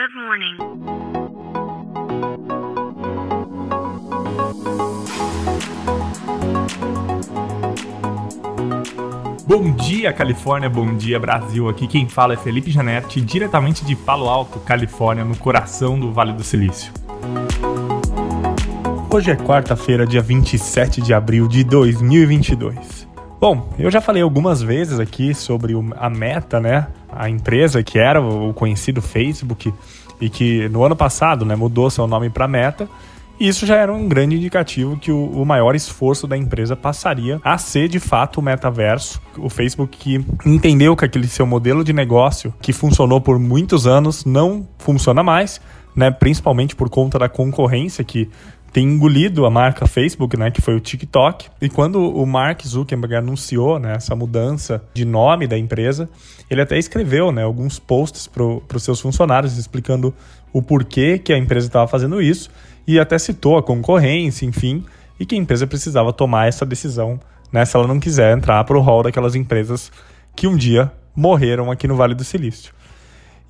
Good morning. Bom dia, Califórnia, bom dia, Brasil. Aqui quem fala é Felipe Janetti, diretamente de Palo Alto, Califórnia, no coração do Vale do Silício. Hoje é quarta-feira, dia 27 de abril de 2022. Bom, eu já falei algumas vezes aqui sobre a Meta, né? A empresa que era o conhecido Facebook e que no ano passado, né, mudou seu nome para Meta. E isso já era um grande indicativo que o, o maior esforço da empresa passaria a ser de fato o metaverso. O Facebook que entendeu que aquele seu modelo de negócio que funcionou por muitos anos não funciona mais, né? Principalmente por conta da concorrência que tem engolido a marca Facebook, né, que foi o TikTok. E quando o Mark Zuckerberg anunciou né, essa mudança de nome da empresa, ele até escreveu né, alguns posts para os seus funcionários explicando o porquê que a empresa estava fazendo isso e até citou a concorrência, enfim, e que a empresa precisava tomar essa decisão né, se ela não quiser entrar para o hall daquelas empresas que um dia morreram aqui no Vale do Silício.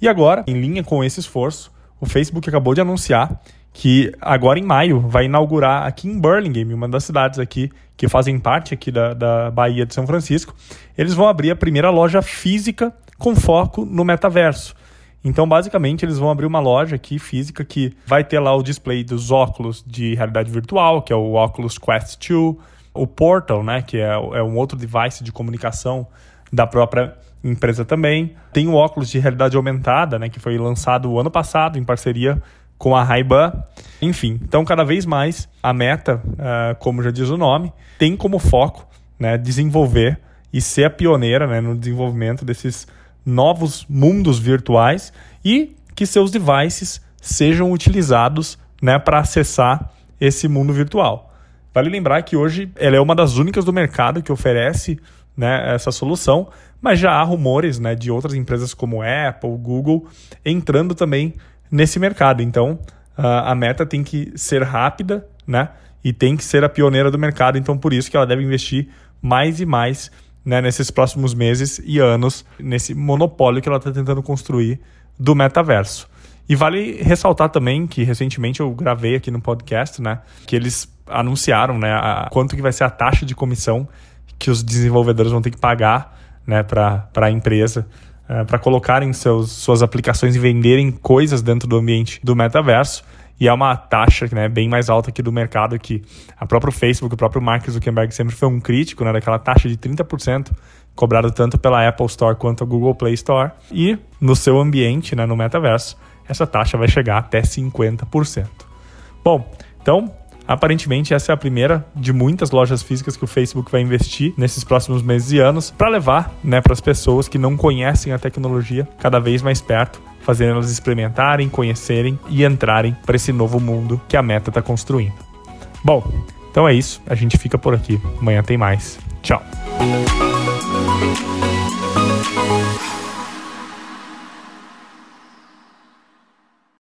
E agora, em linha com esse esforço, o Facebook acabou de anunciar que agora em maio vai inaugurar aqui em Burlingame, uma das cidades aqui que fazem parte aqui da, da Bahia de São Francisco, eles vão abrir a primeira loja física com foco no metaverso. Então, basicamente, eles vão abrir uma loja aqui física que vai ter lá o display dos óculos de realidade virtual, que é o Oculus Quest 2, o Portal, né, que é, é um outro device de comunicação da própria empresa também. Tem o óculos de realidade aumentada, né, que foi lançado o ano passado em parceria com a Ray-Ban. Enfim, então cada vez mais a Meta, uh, como já diz o nome, tem como foco né, desenvolver e ser a pioneira né, no desenvolvimento desses novos mundos virtuais e que seus devices sejam utilizados né, para acessar esse mundo virtual. Vale lembrar que hoje ela é uma das únicas do mercado que oferece né, essa solução, mas já há rumores né, de outras empresas como Apple, Google entrando também nesse mercado. Então a Meta tem que ser rápida né, e tem que ser a pioneira do mercado. Então por isso que ela deve investir mais e mais né, nesses próximos meses e anos nesse monopólio que ela está tentando construir do metaverso. E vale ressaltar também que recentemente eu gravei aqui no podcast, né, que eles anunciaram, né, a, quanto que vai ser a taxa de comissão que os desenvolvedores vão ter que pagar, né, para a empresa uh, para colocarem seus, suas aplicações e venderem coisas dentro do ambiente do metaverso. E é uma taxa né, bem mais alta aqui do mercado que a próprio Facebook, o próprio Mark Zuckerberg sempre foi um crítico né, daquela taxa de 30% cobrado tanto pela Apple Store quanto a Google Play Store. E no seu ambiente, né, no metaverso, essa taxa vai chegar até 50%. Bom, então Aparentemente, essa é a primeira de muitas lojas físicas que o Facebook vai investir nesses próximos meses e anos para levar né, para as pessoas que não conhecem a tecnologia cada vez mais perto, fazendo elas experimentarem, conhecerem e entrarem para esse novo mundo que a Meta está construindo. Bom, então é isso. A gente fica por aqui. Amanhã tem mais. Tchau.